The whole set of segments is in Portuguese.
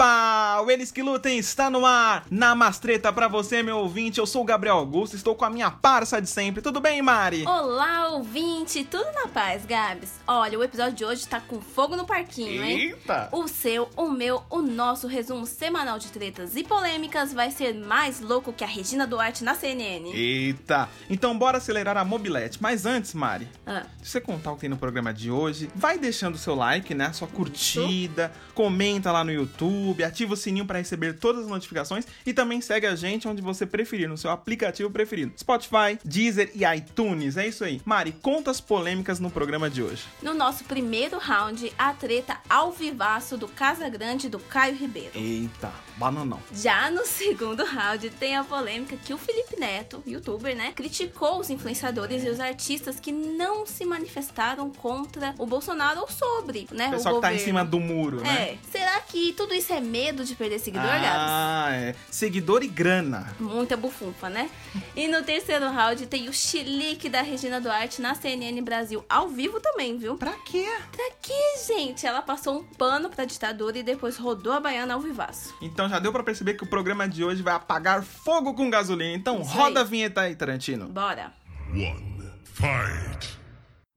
Bye. Eles que Lutem está no ar! Na Mastreta pra você, meu ouvinte. Eu sou o Gabriel Augusto, estou com a minha parça de sempre. Tudo bem, Mari? Olá, ouvinte! Tudo na paz, Gabs? Olha, o episódio de hoje tá com fogo no parquinho, hein? Eita! O seu, o meu, o nosso resumo semanal de tretas e polêmicas vai ser mais louco que a Regina Duarte na CNN. Eita! Então bora acelerar a mobilete. Mas antes, Mari, Ah, se você contar o que tem no programa de hoje, vai deixando o seu like, né? Sua curtida, comenta lá no YouTube, ativa o sininho para receber todas as notificações e também segue a gente onde você preferir, no seu aplicativo preferido. Spotify, Deezer e iTunes. É isso aí. Mari, conta as polêmicas no programa de hoje. no nosso primeiro round, a treta ao vivaço do Casa Grande do Caio Ribeiro. Eita, bananão. Já no segundo round, tem a polêmica que o Felipe Neto, youtuber, né, criticou os influenciadores e os artistas que não se manifestaram contra o Bolsonaro ou sobre, né, O o pessoal que tá em cima do muro, né? É. Será que tudo isso é medo de perder seguidor, Gabs? Ah, é. Seguidor e grana. Muita bufunfa, né? E no terceiro round tem o chilique da Regina Duarte na CNN Brasil ao vivo também, viu? Pra quê? Pra quê, gente? Ela passou um pano pra ditadura e depois rodou a baiana ao vivaço. Então já deu pra perceber que o programa de hoje vai apagar fogo com gasolina. Então Isso roda aí. a vinheta aí, Tarantino. Bora. One. Fight.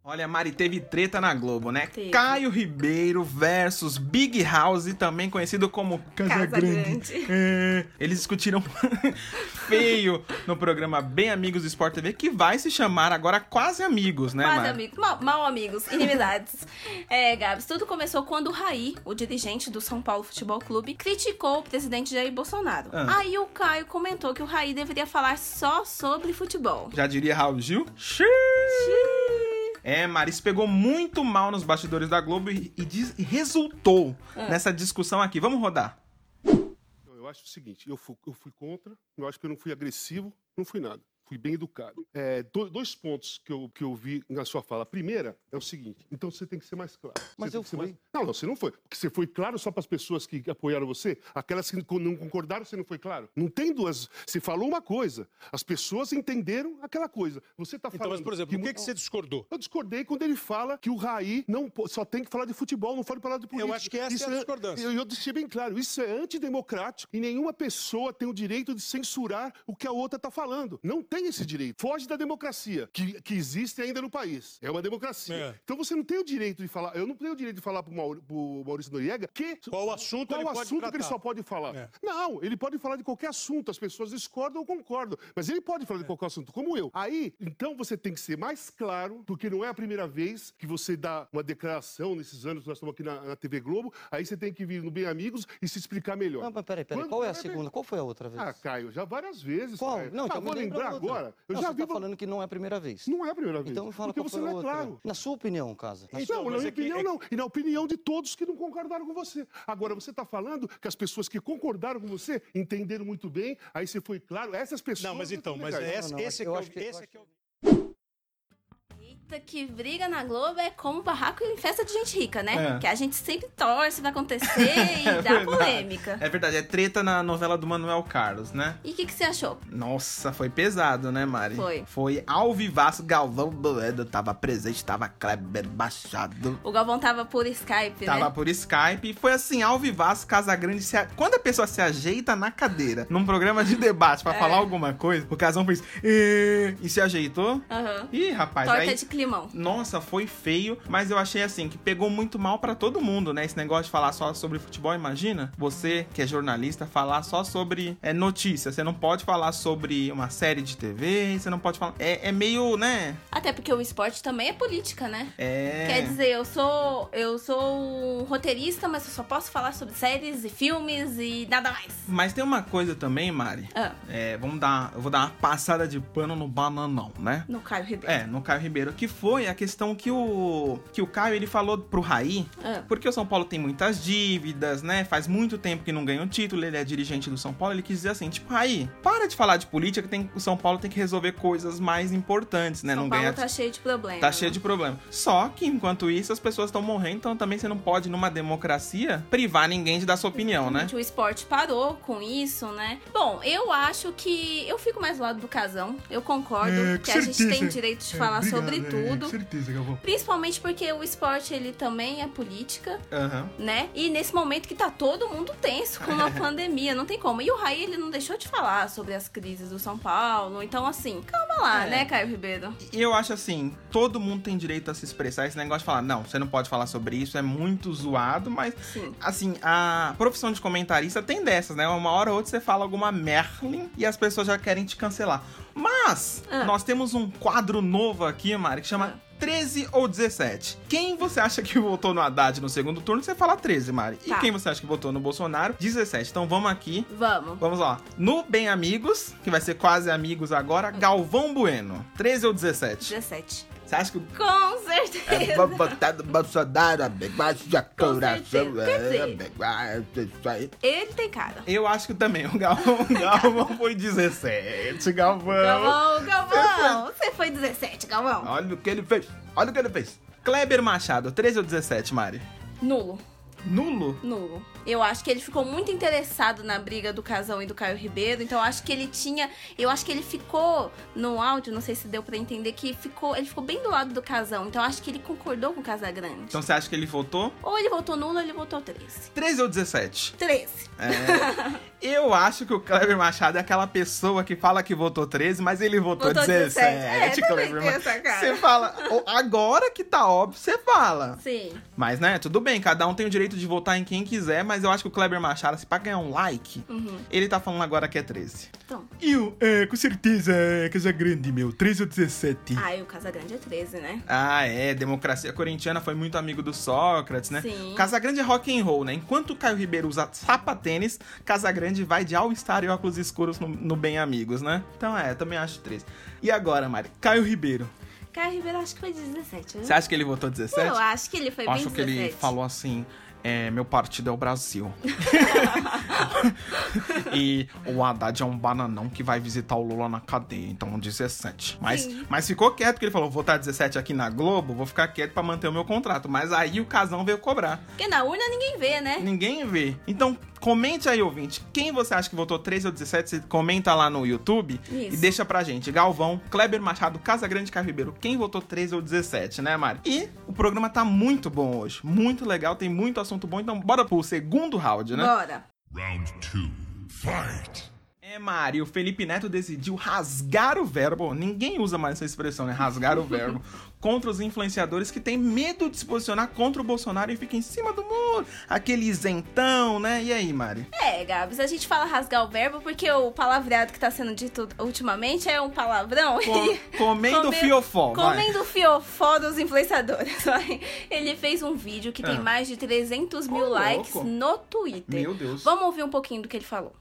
Olha, Mari, teve treta na Globo, né? Teve. Caio Ribeiro versus Big House, também conhecido como Casa, Casa Grande. Grande. É, eles discutiram feio no programa Bem Amigos do Sport TV, que vai se chamar agora Quase Amigos, né, Quase Mari? amigos. Mal, mal amigos. Inimizades. é, Gabs, tudo começou quando o Raí, o dirigente do São Paulo Futebol Clube, criticou o presidente Jair Bolsonaro. Ah. Aí o Caio comentou que o Raí deveria falar só sobre futebol. Já diria Raul Gil? Xiii. É, Maris pegou muito mal nos bastidores da Globo e, e diz- e resultou Ah. nessa discussão aqui. Vamos rodar. Eu acho o seguinte, eu fui, eu fui contra, eu acho que eu não fui agressivo, não fui nada. Fui bem educado. É, do- dois pontos que eu, que eu vi na sua fala. A primeira é o seguinte: então você tem que ser mais claro. Você Mas tem eu fui. mais- Não, não, você não foi. Porque você foi claro só para as pessoas que apoiaram você? Aquelas que não concordaram, você não foi claro? Não tem duas. Você falou uma coisa, as pessoas entenderam aquela coisa. Você está falando. Então, mas, por exemplo, que por que, que você discordou? Eu discordei quando ele fala que o Raí não só tem que falar de futebol, não pode falar de política. acho que essa é a Isso discordância. Eu, eu deixei bem claro, isso é antidemocrático e nenhuma pessoa tem o direito de censurar o que a outra está falando. Não tem esse direito. Foge da democracia que, que existe ainda no país. É uma democracia. É. Então você não tem o direito de falar. Eu não tenho o direito de falar para o Maurício Noriega que Qual assunto qual ele o pode assunto que ele só pode falar? É. Não, ele pode falar de qualquer assunto. As pessoas discordam ou concordam. Mas ele pode É. falar de qualquer assunto, como eu. Aí, então você tem que ser mais claro, porque não é a primeira vez que você dá uma declaração nesses anos que nós estamos aqui na, na TV Globo. Aí você tem que vir no Bem Amigos e se explicar melhor. Não, mas peraí, peraí. Quando- Qual é a segunda? Qual foi a outra vez? Ah, Caio, já várias vezes. Qual? Caio. Não, ah, então vou lembrar. Agora. Eu não, já você vi. tá falando que não é a primeira vez. Não é a primeira vez. Então fala porque você não é outra. claro. Na sua opinião, Casa. Na Então, não, na minha é que- opinião é- não. E na opinião de todos que não concordaram com você. Agora, você está falando que as pessoas que concordaram com você entenderam muito bem, aí você foi claro, essas pessoas... Não, mas então, tão mas esse, Não, não, esse, eu é, acho que, que- é o- eu esse acho é que é que briga na Globo é como barraco em festa de gente rica, né? É. Que a gente sempre torce pra acontecer e É dá verdade. polêmica. É verdade, é treta na novela do Manuel Carlos, né? E o que, que você achou? Nossa, foi pesado, né, Mari? Foi. Foi ao vivaço, Galvão Bueno tava presente, tava Kleber Machado. O Galvão tava por Skype, Tava né? por Skype e foi assim, ao vivaço, Casa Grande. Se a- Quando a pessoa se ajeita na cadeira, num programa de debate É. pra falar alguma coisa, o Casão fez e se ajeitou. Aham. Ih, rapaz, Torta aí... de climão. Nossa, foi feio, mas eu achei assim que pegou muito mal pra todo mundo, né? Esse negócio de falar só sobre futebol, imagina? Você que é jornalista falar só sobre é, notícia, você não pode falar sobre uma série de TV, você não pode falar. É, é meio, né? Até porque o esporte também é política, né? É. Quer dizer, eu sou eu sou roteirista, mas eu só posso falar sobre séries e filmes e nada mais. Mas tem uma coisa também, Mari. Ah, É, vamos dar. Eu vou dar uma passada de pano no bananão, né? no Caio Ribeiro. É, no Caio Ribeiro, que foi a questão que o que o Caio ele falou pro Raí, Ah. porque o São Paulo tem muitas dívidas, né? Faz muito tempo que não ganha o título, ele é dirigente do São Paulo, ele quis dizer assim, tipo, Raí, para de falar de política, que tem, o São Paulo tem que resolver coisas mais importantes, né? São não Paulo ganha tá cheio de problemas. Tá cheio de problema. Só que, enquanto isso, as pessoas estão morrendo, então também você não pode, numa democracia, privar ninguém de dar sua opinião, né? O esporte parou com isso, né? Bom, eu acho que eu fico mais do lado do casão. Eu concordo É, que a gente tem direito de É, falar obrigado, sobre é. tudo. certeza que eu vou. Principalmente porque o esporte, ele também é política, Aham. né? E nesse momento que tá todo mundo tenso com a pandemia, não tem como. E o Raí, ele não deixou de falar sobre as crises do São Paulo. Então, assim, calma lá, É. né, Caio Ribeiro? E eu acho assim, todo mundo tem direito a se expressar. Esse negócio de falar, não, você não pode falar sobre isso, é muito zoado, mas Sim. assim, a profissão de comentarista tem dessas, né? Uma hora ou outra você fala alguma Merlin e as pessoas já querem te cancelar. Mas Ah. nós temos um quadro novo aqui, Mari, que chama Ah. 13 ou 17. Quem você acha que votou no Haddad no segundo turno, você fala 13, Mari. E Tá. quem você acha que votou no Bolsonaro, 17. Então vamos aqui. Vamos. Vamos lá. No Bem Amigos, que vai ser quase amigos agora, Galvão Bueno. 13 ou 17? 17. Você acha que o Com certeza. Vou botar do Bolsonaro, amigo, mas de coração. é, amigo, isso aí. Ele tem cara. Eu acho que também. O Galvão, o Galvão foi 17. Galvão. Galvão, Galvão. Você foi 17, Galvão. Olha o que ele fez. Olha o que ele fez. Kleber Machado, 13 ou 17, Mari? Nulo. Nulo? Nulo. Eu acho que ele ficou muito interessado na briga do Casão e do Caio Ribeiro, então eu acho que ele tinha, eu acho que ele ficou no áudio, não sei se deu pra entender que ficou, ele ficou bem do lado do Casão, então eu acho que ele concordou com o Casagrande. Então você acha que ele votou? Ou ele votou nulo ou ele votou 13. 13 ou 17? 13. É, eu acho que o Kleber Machado é aquela pessoa que fala que votou 13, mas ele votou, Votou 17. 17. É, Kleber tem Machado. Você fala, "Ô, agora que tá óbvio, você fala. Sim. Mas, né, tudo bem, cada um tem o direito de votar em quem quiser, mas eu acho que o Kleber Machado, se pra ganhar um like, Uhum. ele tá falando agora que é 13. Então. Eu, é, com certeza, é Casa Grande, meu, 13 ou 17. Ah, e o Casagrande é 13, né? Ah, é, democracia corintiana foi muito amigo do Sócrates, né? Sim. Casagrande é rock and roll, né? Enquanto o Caio Ribeiro usa sapatênis, Casagrande vai de All-Star e óculos escuros no, no Bem Amigos, né? Então é, também acho 13. E agora, Mari? Caio Ribeiro. Caio Ribeiro acho que foi 17, viu? Você acha que ele votou 17? Eu acho que ele foi Eu bem acho que 17. ele falou assim: é, meu partido é o Brasil. e o Haddad é um bananão que vai visitar o Lula na cadeia, então 17. Mas, Sim. mas ficou quieto, porque ele falou: vou votar 17 aqui na Globo, vou ficar quieto pra manter o meu contrato. Mas aí o casão veio cobrar. Porque na urna ninguém vê, né? Ninguém vê. Então, comente aí, ouvinte. Quem você acha que votou 13 ou 17? Você comenta lá no YouTube e Isso. deixa pra gente. Galvão, Kleber Machado, Casa Grande Caio Ribeiro. Quem votou 13 ou 17, né, Mari? E o programa tá muito bom hoje. Muito legal, tem muito assunto bom. Então, bora pro segundo round, né? Bora. Round two. Fight. É, Mari, o Felipe Neto decidiu rasgar o verbo. Ninguém usa mais essa expressão, né? Rasgar o verbo. Contra os influenciadores que têm medo de se posicionar contra o Bolsonaro e ficam em cima do muro. Aquele isentão, né? E aí, Mari? É, Gabs, a gente fala rasgar o verbo porque o palavreado que tá sendo dito ultimamente é um palavrão. Co- e- comendo Come- fiofó, vai. Comendo o fiofó dos influenciadores. vai. Ele fez um vídeo que tem Ah. mais de 300 mil Ô, likes louco. no Twitter. Meu Deus. Vamos ouvir um pouquinho do que ele falou.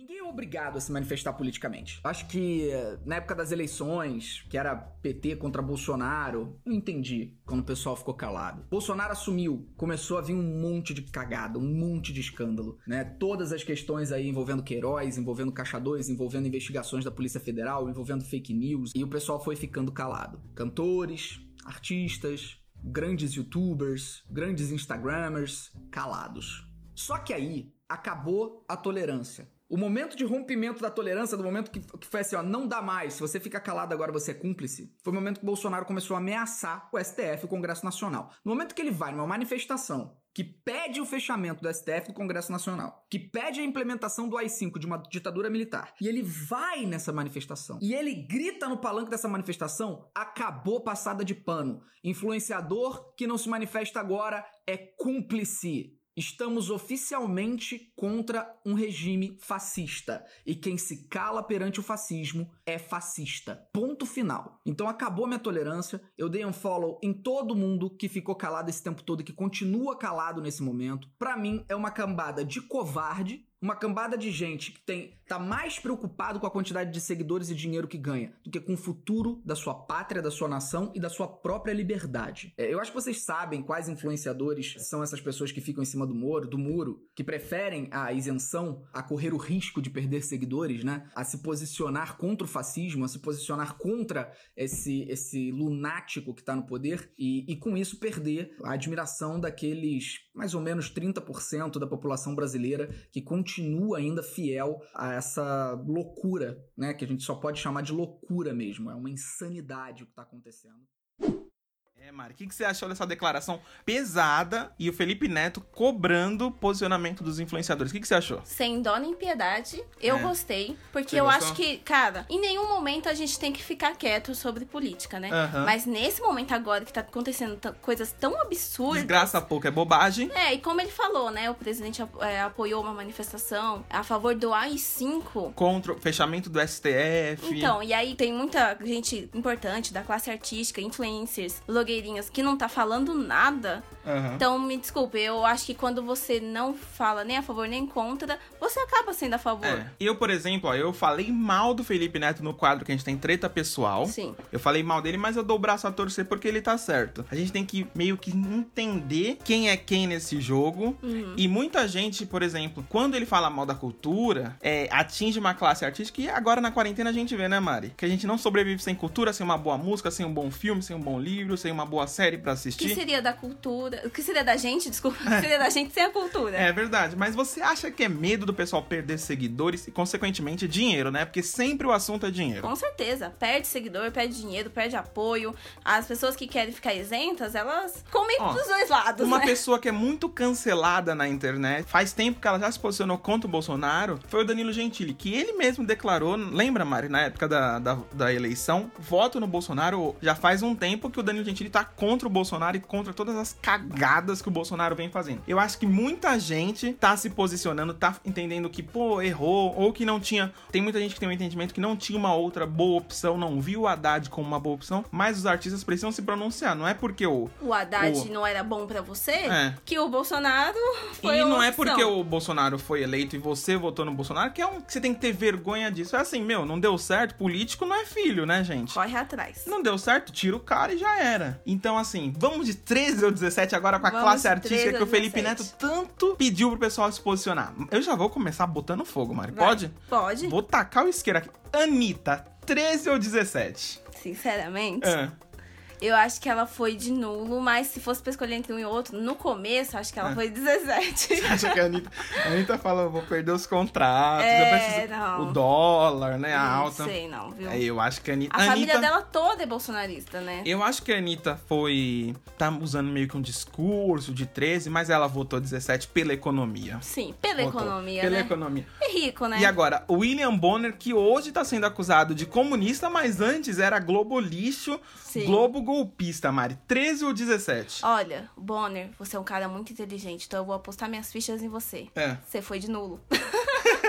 Ninguém é obrigado a se manifestar politicamente. Acho que na época das eleições, que era PT contra Bolsonaro, não entendi quando o pessoal ficou calado. Bolsonaro assumiu, começou a vir um monte de cagada, um monte de escândalo, né? Todas as questões aí envolvendo Queiroz, envolvendo Caixa 2, envolvendo investigações da Polícia Federal, envolvendo fake news, e o pessoal foi ficando calado. Cantores, artistas, grandes youtubers, grandes instagramers, calados. Só que aí acabou a tolerância. O momento de rompimento da tolerância, do momento que, que foi assim, ó, não dá mais, se você fica calado agora você é cúmplice, foi o momento que Bolsonaro começou a ameaçar o STF, o Congresso Nacional. No momento que ele vai numa manifestação que pede o fechamento do STF do Congresso Nacional, que pede a implementação do AI-5 de uma ditadura militar, e ele vai nessa manifestação, e ele grita no palanque dessa manifestação, acabou passada de pano. Influenciador que não se manifesta agora é cúmplice. Estamos oficialmente contra um regime fascista. E quem se cala perante o fascismo é fascista. Ponto final. Então acabou minha tolerância. Eu dei um follow em todo mundo que ficou calado esse tempo todo e que continua calado nesse momento. Pra mim, é uma cambada de covarde. Uma cambada de gente que tem tá mais preocupado com a quantidade de seguidores e dinheiro que ganha do que com o futuro da sua pátria, da sua nação e da sua própria liberdade. É, eu acho que vocês sabem quais influenciadores são essas pessoas que ficam em cima do muro, do muro, que preferem a isenção a correr o risco de perder seguidores, né? A se posicionar contra o fascismo, a se posicionar contra esse esse lunático que tá no poder e, e com isso perder a admiração daqueles mais ou menos 30% da população brasileira que continua ainda fiel a essa loucura, né? Que a gente só pode chamar de loucura mesmo. É uma insanidade o que tá acontecendo. É, Mari, o que, que você achou dessa declaração pesada e o Felipe Neto cobrando posicionamento dos influenciadores? O que, que você achou? Sem dó nem piedade, eu É. gostei. Porque Você eu gostou? acho que, cara, em nenhum momento a gente tem que ficar quieto sobre política, né? Mas nesse momento agora que tá acontecendo coisas tão absurdas. Desgraça pouco é bobagem. É, e como ele falou, né? O presidente é, apoiou uma manifestação a favor do AI-5. Contra o fechamento do STF. Então, e aí tem muita gente importante da classe artística, influencers, blogueirinhas, que não tá falando nada. Aham. Então, me desculpe, eu acho que quando você não fala nem a favor nem contra, você acaba sendo a favor. É. Eu, por exemplo, ó, eu falei mal do Felipe Neto no quadro que a gente tem treta pessoal. Sim. Eu falei mal dele, mas eu dou o braço a torcer porque ele tá certo. A gente tem que meio que entender quem é quem nesse jogo. Uhum. E muita gente, por exemplo, quando ele fala mal da cultura, é, atinge uma classe artística. E agora na quarentena a gente vê, né, Mari? Que a gente não sobrevive sem cultura, sem uma boa música, sem um bom filme, sem um bom livro, sem uma boa série pra O que assistir. seria da cultura? O que seria da gente? Desculpa. O que seria da gente sem a cultura? É verdade, mas você acha que é medo do pessoal perder seguidores e, consequentemente, dinheiro, né? Porque sempre o assunto é dinheiro. Com certeza. Perde seguidor, perde dinheiro, perde apoio. As pessoas que querem ficar isentas, elas comem Ó, dos dois lados, Uma né? pessoa que é muito cancelada na internet, faz tempo que ela já se posicionou contra o Bolsonaro, foi o Danilo Gentili, que ele mesmo declarou, lembra, Mari, na época da, da, da eleição, voto no Bolsonaro, já faz um tempo que o Danilo Gentili tá contra o Bolsonaro e contra todas as cagadas que o Bolsonaro vem fazendo. Eu acho que muita gente tá se posicionando, tá entendendo que, pô, errou, ou que não tinha. Tem muita gente que tem um entendimento que não tinha uma outra boa opção, não viu o Haddad como uma boa opção, mas os artistas precisam se pronunciar. Não é porque o, O Haddad O- não era bom pra você, É. que o Bolsonaro foi e não é porque o Bolsonaro foi eleito e você votou no Bolsonaro que é um que você tem que ter vergonha disso. É assim, meu, não deu certo, político não é filho, né, gente? Corre atrás. Não deu certo, tira o cara e já era. Então, assim, vamos de 13 ou 17 agora com a Vamos classe artística 13 que o Felipe 17. Neto tanto pediu pro pessoal se posicionar. Eu já vou começar botando fogo, Mari. Vai. Pode? Pode. Vou tacar o isqueiro aqui. Anitta, 13 ou 17? Sinceramente, Ah, eu acho que ela foi de nulo, mas se fosse pra escolher entre um e outro, no começo, acho que ela Ah. foi 17. Você acha que a Anitta, a Anitta fala, vou perder os contratos, É, preciso... não. O dólar, né, a Não alta. sei, não, viu? É, eu acho que a Anitta... A família Anitta- dela toda é bolsonarista, né? Eu acho que a Anitta foi. tá usando meio que um discurso de 13, mas ela votou 17 pela economia. Sim, pela Votou. economia, Pela né? economia. É rico, né? E agora, o William Bonner, que hoje tá sendo acusado de comunista, mas antes era Globo lixo, Sim. Globo golpista, Mari. 13 ou 17? Olha, Bonner, você é um cara muito inteligente, então eu vou apostar minhas fichas em você. É. Você foi de nulo.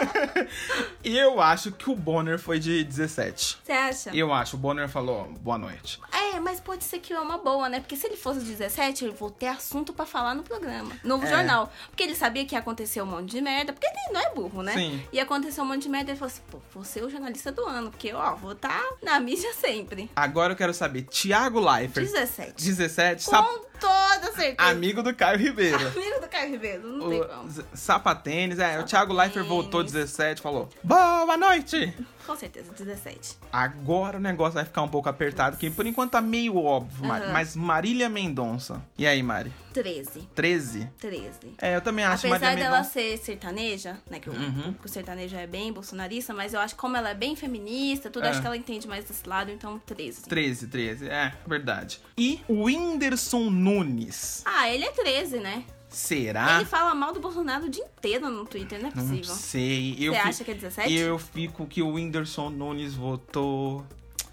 E eu acho que o Bonner foi de 17. Você acha? Eu acho. O Bonner falou boa noite. É, mas pode ser que é uma boa, né? Porque se ele fosse 17, eu vou ter assunto pra falar no programa, no É. jornal. Porque ele sabia que ia acontecer um monte de merda, porque ele não é burro, né? Sim. Ia acontecer um monte de merda e ele falou assim: pô, vou ser o jornalista do ano, porque, ó, vou estar na mídia sempre. Agora eu quero saber, Thiago Leifert, 17. 17, sap- Com toda certeza. amigo do Caio Ribeiro. Amigo do Caio Ribeiro, não tem como. O sapatênis, é, o Thiago Leifert voltou 17, falou: Boa noite! Com certeza, 17. Agora o negócio vai ficar um pouco apertado, que por enquanto tá meio óbvio. Aham. Mas Marília Mendonça. E aí, Mari? 13. 13? 13. É, eu também acho Apesar Marília dela Mendonça. ser sertaneja, né? Que o, Uhum. o sertanejo é bem bolsonarista, mas eu acho que como ela é bem feminista, tudo, É. acho que ela entende mais desse lado, então 13. 13, 13, é, verdade. E o Whindersson Nunes. Ah, ele é 13, né? Será? Ele fala mal do Bolsonaro o dia inteiro no Twitter, não é Não possível. sei. Eu Você fi- acha que é 17? Eu fico que o Whindersson Nunes votou.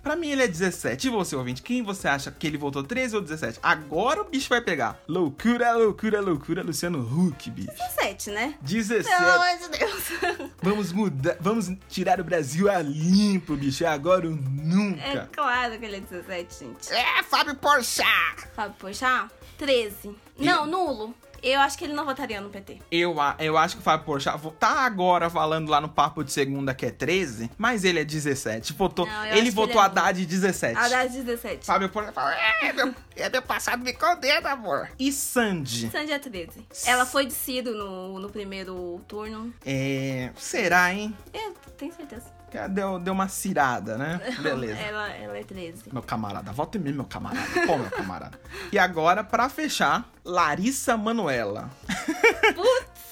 Pra mim ele é 17. E você, ouvinte? Quem você acha que ele votou 13 ou 17? Agora o bicho vai pegar. Loucura, loucura, loucura, Luciano Huck, bicho. 17, né? 17. Pelo amor de Deus. Vamos mudar, vamos tirar o Brasil a limpo, bicho. É agora ou É nunca. claro que ele é 17, gente. É, Fábio Porchat. Fábio Pochá, 13. Não, nulo. Eu acho que ele não votaria no PT. Eu, eu acho que o Fábio Porchat tá agora falando lá no papo de segunda que é 13, mas ele é 17. Votou, Não, ele votou ele é Haddad 17. Haddad 17. Fábio Porchat fala, É, meu, é meu passado me condena, amor. e Sandy? Sandy é 13. Ela foi de Ciro no, no primeiro turno. É. Será, hein? Eu tenho certeza. Que Deu, deu uma cirada, né? Beleza. Ela, ela é 13. Meu camarada, volta em mim, meu camarada. Pô, meu camarada. E agora, pra fechar, Larissa Manuela.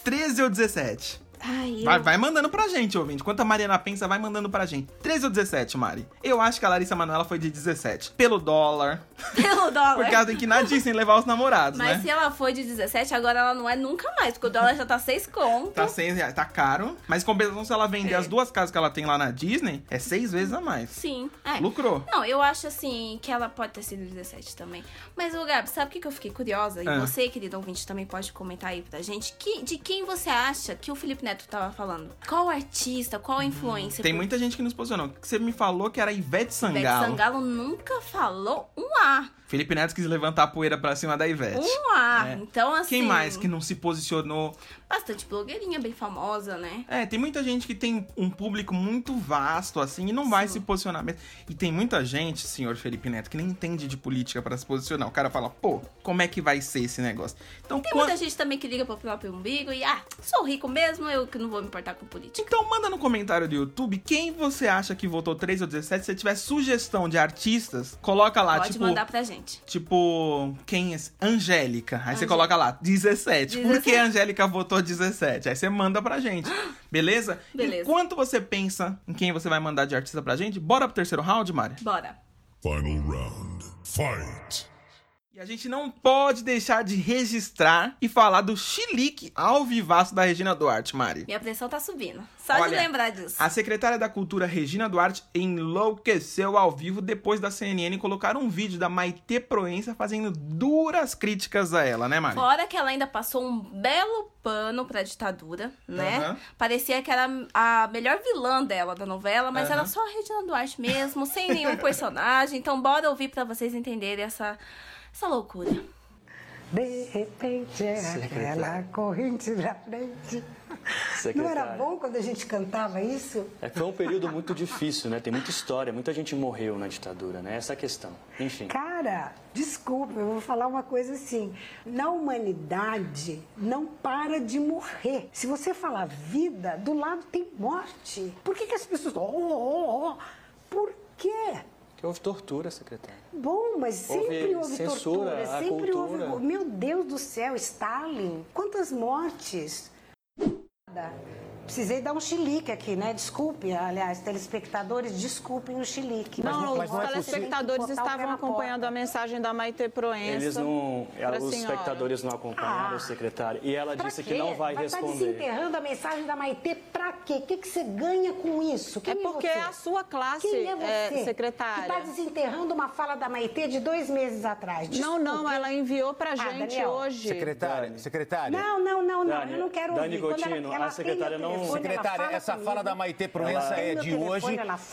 13 ou 17? Ai, eu... Vai, vai mandando pra gente, ouvinte. Enquanto a Mariana pensa, vai mandando pra gente. 13 ou 17, Mari? Eu acho que a Larissa Manoela foi de 17. Pelo dólar. Pelo dólar. Porque ela tem que ir na Disney levar os namorados, Mas né? se ela foi de 17, agora ela não é nunca mais, porque o dólar já tá 6 conto. Tá 100 reais, tá caro. Mas em compensação, se ela vender É. as duas casas que ela tem lá na Disney, é seis vezes a mais. Sim, é. Lucrou. Não, eu acho assim que ela pode ter sido 17 também. Mas, ô Gabi, sabe o que que eu fiquei curiosa? E Ah. você, querido ouvinte, também pode comentar aí pra gente. Que, de quem você acha que o Felipe Neto tava falando? Qual artista, qual influência? Tem muita gente que nos posicionou. Você me falou que era Ivete Sangalo. Ivete Sangalo nunca falou um A. Felipe Neto quis levantar a poeira pra cima da Ivete. Um A. É. Então, assim. Quem mais que não se posicionou? Bastante blogueirinha, bem famosa, né? É, tem muita gente que tem um público muito vasto, assim, e não vai se posicionar mesmo. E tem muita gente, senhor Felipe Neto, que nem entende de política pra se posicionar. O cara fala, pô, como é que vai ser esse negócio? Então, Tem quan- muita gente também que liga pro próprio umbigo e, ah, sou rico mesmo, eu que não vou me importar com política. então manda no comentário do YouTube quem você acha que votou 3 ou 17. Se você tiver sugestão de artistas, coloca lá, Pode tipo. mandar pra gente. Tipo, quem é? Angélica. Aí você coloca lá, 17. Por que 17? a Angélica votou 17? Aí você manda pra gente. Beleza? Beleza. Enquanto você pensa em quem você vai mandar de artista pra gente, bora pro terceiro round, Mari? Bora. Final round. Fight. E a gente não pode deixar de registrar e falar do chilique ao vivaço da Regina Duarte, Mari. Minha pressão tá subindo. Só de Olha, lembrar disso. A secretária da Cultura, Regina Duarte, enlouqueceu ao vivo depois da CNN colocar um vídeo da Maite Proença fazendo duras críticas a ela, né, Mari? Fora que ela ainda passou um belo pano pra ditadura, né? Aham. Parecia que era a melhor vilã dela da novela, mas Aham. era só a Regina Duarte mesmo, sem nenhum personagem. Então bora ouvir pra vocês entenderem essa, essa loucura. De repente é aquela corrente da frente. Não era Secretária. bom quando a gente cantava isso? É que foi um período muito difícil, né? Tem muita história, muita gente morreu na ditadura, né? Essa é a questão. Enfim. Cara, desculpa, eu vou falar uma coisa assim. Na humanidade, não para de morrer. Se você falar vida, do lado tem morte. Por que, que as pessoas. Oh, oh, oh. Por quê? Houve tortura, secretária. Bom, mas sempre Houve houve, censura tortura, sempre cultura. houve. Meu Deus do céu, Stalin, quantas mortes? Precisei dar um chilique aqui, né? Desculpe, aliás, telespectadores, desculpem o chilique. Não, Mas os não é telespectadores estavam acompanhando porta. a mensagem da Maite Proença. Eles não. pra Os espectadores não acompanharam, Ah. secretária. E ela disse quê? que não vai, estar responder. desenterrando a mensagem da Maitê pra quê? O que, que você ganha com isso? Quem É porque você? a sua classe, Quem é você? é, secretária. Que tá desenterrando uma fala da Maitê de dois meses atrás. Não, não, ela enviou pra Ah, gente Daniel. hoje. Secretária, secretária. Não, não, não, não. Dani- eu não quero Dani ouvir. Quando Gotino, ela, a secretária ela tem meu não- telefone, Secretária, fala essa comigo. fala da Maitê Proença é de hoje.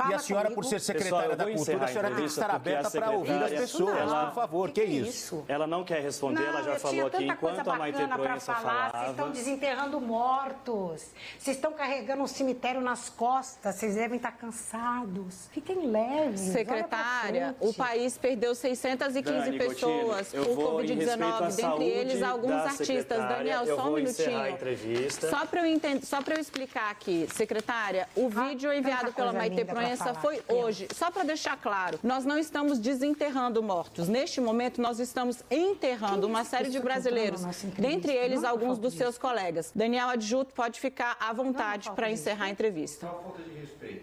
E a senhora, por comigo. ser Pessoal, secretária da Cultura, a senhora tem que estar aberta para ouvir as secretária- pessoas, Ela- por favor. Que, Que que é isso? isso? Ela não quer responder, Não, ela já falou aqui. tanta coisa Enquanto a Maite Proença falar, vocês estão falava. desenterrando mortos. Vocês estão carregando um cemitério nas costas. Vocês devem estar cansados. Fiquem leves. Secretária, o país perdeu 615 Dani pessoas eu por vou, em respeito à Covid-19, dentre eles alguns artistas. Daniel, só um minutinho. Só para eu entender, só para eu explicar aqui, secretária, o vídeo enviado pela Maite Proença foi hoje. Só para deixar claro, nós não estamos desenterrando mortos. Neste momento, nós estamos enterrando uma série de é brasileiros, dentre eles Não, alguns dos favor, seus colegas. Daniel Adjuto pode ficar à vontade para disso. encerrar a entrevista.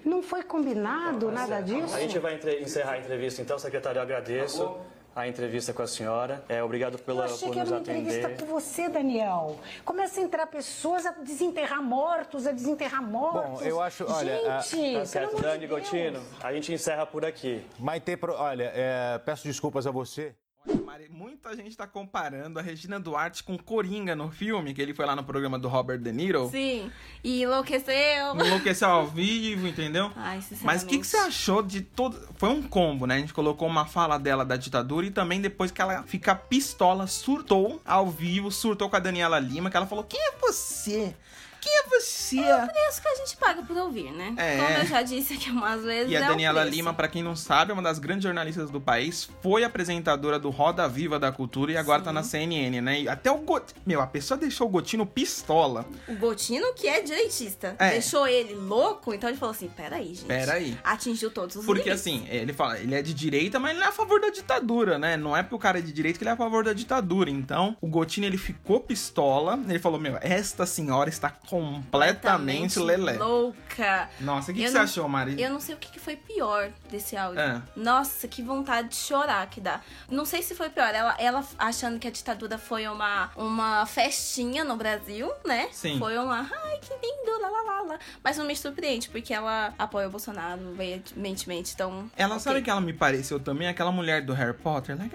Não foi combinado nada disso? A gente vai encerrar a entrevista, então, secretário, eu agradeço a entrevista com a senhora. É, obrigado Eu pela, achei por que nos era uma entrevista atender. com você, Daniel. Começa a entrar pessoas a desenterrar mortos, a desenterrar mortos. Bom, eu acho- olha, a- Gente, Tá pelo certo, Dani Deus. Gotino, a gente encerra por aqui. Maitê, Pro... olha, é, peço desculpas a você. Olha, Mari, muita gente tá comparando a Regina Duarte com Coringa no filme, que ele foi lá no programa do Robert De Niro. Sim. E enlouqueceu. Enlouqueceu ao vivo, entendeu? Ai, sinceramente. Mas o que, que você achou de todo. Foi um combo, né? A gente colocou uma fala dela da ditadura e também depois que ela fica pistola, surtou ao vivo, surtou com a Daniela Lima, que ela falou: Quem é você? Quem é você? É o preço que a gente paga por ouvir, né? É. Como eu já disse aqui umas vezes. E a é Daniela. Lima, pra quem não sabe, é uma das grandes jornalistas do país, foi apresentadora do Roda Viva da Cultura e agora tá na CNN, né? E até o Got... Meu, a pessoa deixou o Gotino pistola. O Gotino, que é direitista, É. deixou ele louco, então ele falou assim: peraí, gente. Peraí. Atingiu todos os Porque limites. assim, ele fala, ele é de direita, mas ele é a favor da ditadura, né? Não é porque o cara é de direita que ele é a favor da ditadura. Então, o Gotino, ele ficou pistola, ele falou, meu, esta senhora está completamente lelé. louca. Nossa, o que, que você não- achou, Mari? Eu não sei o que foi pior desse áudio. É. Nossa, que vontade de chorar que dá. Não sei se foi pior. Ela, ela achando que a ditadura foi uma, uma festinha no Brasil, né? Sim. Foi uma, ai, que lindo, lá, lá, lá, lá. Mas não me surpreende, porque ela apoia o Bolsonaro veementemente. Então, Ela ok. sabe que ela me pareceu também aquela mulher do Harry Potter, né?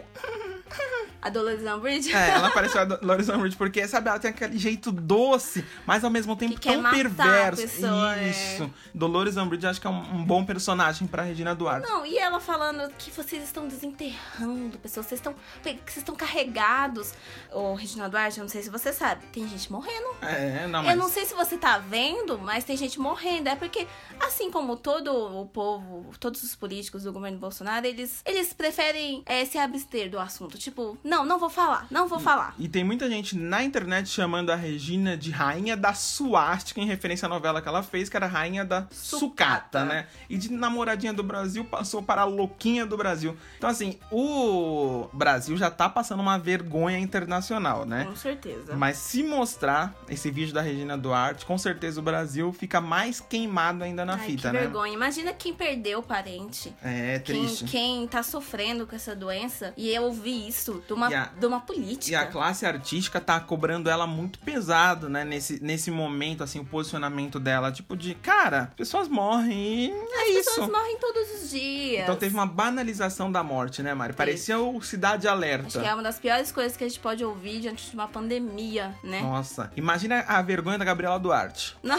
A Dolores Umbridge? É, ela pareceu a Dolores Umbridge, porque, sabe, ela tem aquele jeito doce, mas ao mesmo tempo quer tão perverso. pessoa, é. Isso. Dolores Umbridge acho que é um, um bom personagem pra Regina Duarte. Não, e ela falando que vocês estão desenterrando pessoas, vocês estão, que vocês estão carregados. Ô, Regina Duarte, eu não sei se você sabe, tem gente morrendo. É, não, Eu mas... não sei se você tá vendo, mas tem gente morrendo. É porque, assim como todo o povo, todos os políticos do governo Bolsonaro, eles, eles preferem é, se abster do assunto. Tipo, não, não vou falar, não vou falar. E tem muita gente na internet chamando a Regina de rainha da suástica, em referência à novela que ela fez, que era rainha da sucata, né? E de namoradinha do Brasil passou para a louquinha do Brasil. Então, assim, o Brasil já tá passando uma vergonha internacional, né? Com certeza. Mas se mostrar esse vídeo da Regina Duarte, com certeza o Brasil fica mais queimado ainda na Ai, fita, que né? vergonha. Imagina quem perdeu o parente. É Quem, triste. quem tá sofrendo com essa doença e eu ouvi isso uma, a- de uma política. E a classe artística tá cobrando ela muito pesado, né? Nesse, nesse momento, assim, o posicionamento dela. Tipo de, cara, pessoas morrem e é As isso. pessoas morrem todos os dias. Então teve uma banalização da morte, né, Mari? Parecia o Cidade Alerta. Acho que é uma das piores coisas que a gente pode ouvir diante de uma pandemia, né? Nossa, imagina a vergonha da Gabriela Duarte. Não.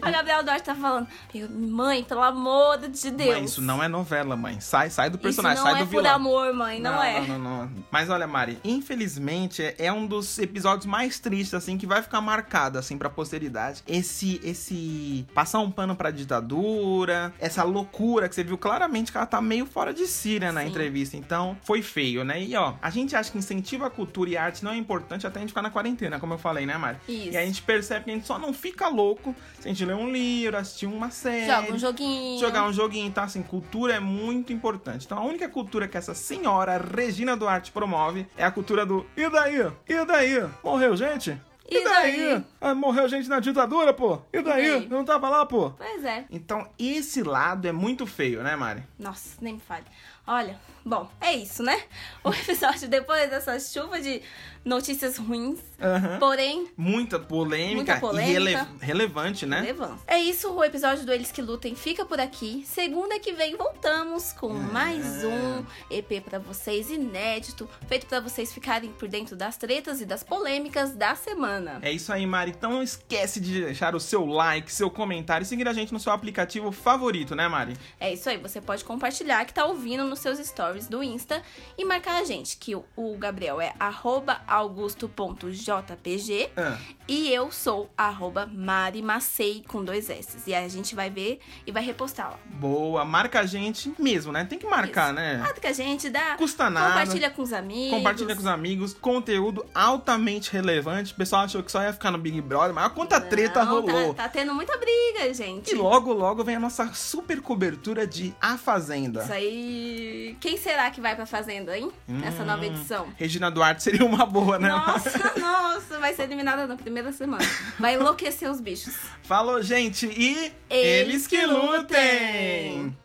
A Gabriela Duarte tá falando, mãe, pelo amor de Deus. Mãe, isso não é novela, mãe. Sai, sai do personagem, Isso não sai é do por vilão. amor, mãe, não, é. Não, não, não. Mas olha, Mari, infelizmente é- é um dos episódios mais tristes, assim, que vai ficar marcado, assim, pra posteridade. Esse, esse passar um pano pra ditadura, essa loucura que você viu claramente que ela tá meio fora de si, né, na Sim. entrevista. Então, foi feio, né? E ó, a gente acha que incentivo à cultura e arte não é importante até a gente ficar na quarentena, como eu falei, né, Mari? Isso. E a gente percebe que a gente só não fica louco se a gente ler um livro, assistir uma série. Joga um joguinho. Jogar um joguinho. Então, assim, cultura é muito importante. Então, a única cultura que essa senhora Regina Duarte promove é a cultura do e daí? E daí? Morreu gente? E daí? Ah, morreu gente na ditadura, pô? E daí? daí? Eu não tava lá, pô? Pois é. Então, esse lado é muito feio, né, Mari? Nossa, nem me fale. Olha, bom, é isso, né? O episódio depois dessa chuva de notícias ruins. Aham. Porém, Muita polêmica, Muita polêmica. e rele- relevante, né? relevância. É isso, o episódio do Eles Que Lutem fica por aqui. Segunda que vem voltamos com mais um EP pra vocês, inédito, feito pra vocês ficarem por dentro das tretas e das polêmicas da semana. É isso aí, Mari. Então não esquece de deixar o seu like, seu comentário e seguir a gente no seu aplicativo favorito, né, Mari? É isso aí, você pode compartilhar que tá ouvindo nos seus stories do Insta e marcar a gente, que o, Gabriel é arroba augusto.jpg Ah. e eu sou arroba marimacei com dois S. E a gente vai ver e vai repostar lá. Boa, marca a gente mesmo, né? Tem que marcar, né? Marca a gente, dá. Custa nada. Compartilha com os amigos. Compartilha com os amigos, conteúdo altamente relevante. O pessoal achou que só ia ficar no Big Brother, mas olha quanta treta Não, rolou. Tá, tá tendo muita briga, gente. E logo, logo vem a nossa super cobertura de A Fazenda. Isso aí quem será que vai pra Fazenda, hein? Hum, Nessa nova hum. edição. Regina Duarte seria uma boa, né? Nossa, nossa, vai ser eliminada na primeira semana. Vai enlouquecer os bichos. Falou, gente, e. Eles, eles que, lutem. lutem.